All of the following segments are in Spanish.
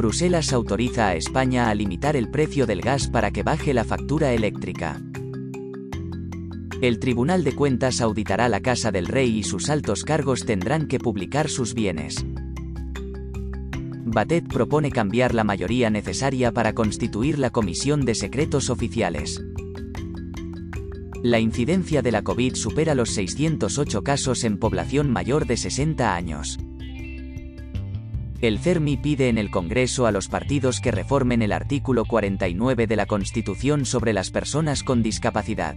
Bruselas autoriza a España a limitar el precio del gas para que baje la factura eléctrica. El Tribunal de Cuentas auditará la Casa del Rey y sus altos cargos tendrán que publicar sus bienes. Batet propone cambiar la mayoría necesaria para constituir la Comisión de Secretos Oficiales. La incidencia de la COVID supera los 608 casos en población mayor de 60 años. El CERMI pide en el Congreso a los partidos que reformen el artículo 49 de la Constitución sobre las personas con discapacidad.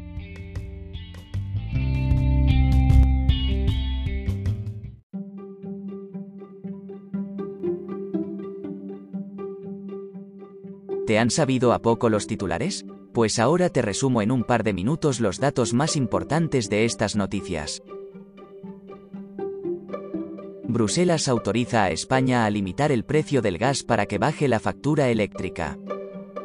¿Te han sabido a poco los titulares? Pues ahora te resumo en un par de minutos los datos más importantes de estas noticias. Bruselas autoriza a España a limitar el precio del gas para que baje la factura eléctrica.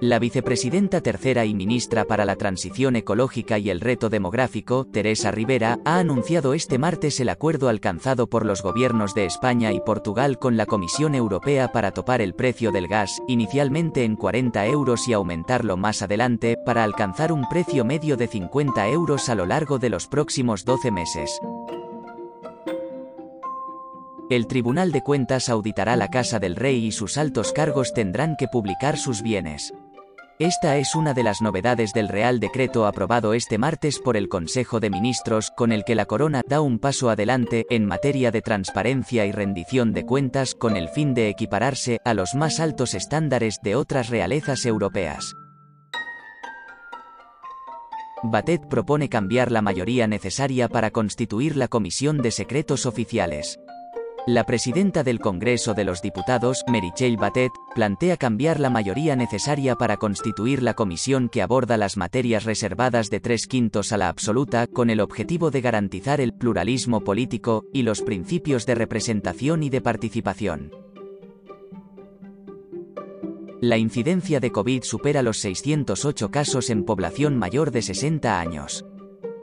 La vicepresidenta tercera y ministra para la Transición Ecológica y el Reto Demográfico, Teresa Rivera, ha anunciado este martes el acuerdo alcanzado por los gobiernos de España y Portugal con la Comisión Europea para topar el precio del gas, inicialmente en 40 euros y aumentarlo más adelante, para alcanzar un precio medio de 50 euros a lo largo de los próximos 12 meses. El Tribunal de Cuentas auditará la Casa del Rey y sus altos cargos tendrán que publicar sus bienes. Esta es una de las novedades del Real Decreto aprobado este martes por el Consejo de Ministros, con el que la Corona da un paso adelante en materia de transparencia y rendición de cuentas con el fin de equipararse a los más altos estándares de otras realezas europeas. Batet propone cambiar la mayoría necesaria para constituir la Comisión de Secretos Oficiales. La presidenta del Congreso de los Diputados, Meritxell Batet, plantea cambiar la mayoría necesaria para constituir la comisión que aborda las materias reservadas de tres quintos a la absoluta, con el objetivo de garantizar el pluralismo político y los principios de representación y de participación. La incidencia de COVID supera los 608 casos en población mayor de 60 años.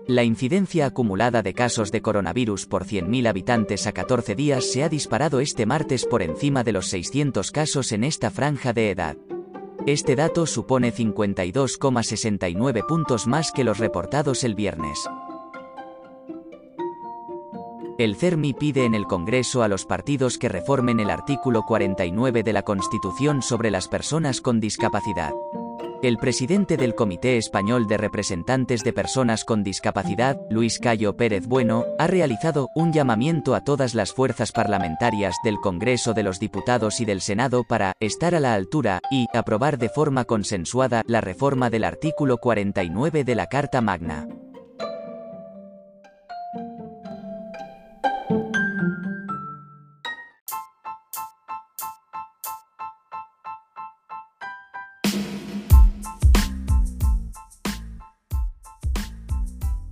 La incidencia acumulada de casos de coronavirus por 100.000 habitantes a 14 días se ha disparado este martes por encima de los 600 casos en esta franja de edad. Este dato supone 52,69 puntos más que los reportados el viernes. El CERMI pide en el Congreso a los partidos que reformen el artículo 49 de la Constitución sobre las personas con discapacidad. El presidente del Comité Español de Representantes de Personas con Discapacidad, Luis Cayo Pérez Bueno, ha realizado un llamamiento a todas las fuerzas parlamentarias del Congreso de los Diputados y del Senado para estar a la altura y aprobar de forma consensuada la reforma del artículo 49 de la Carta Magna.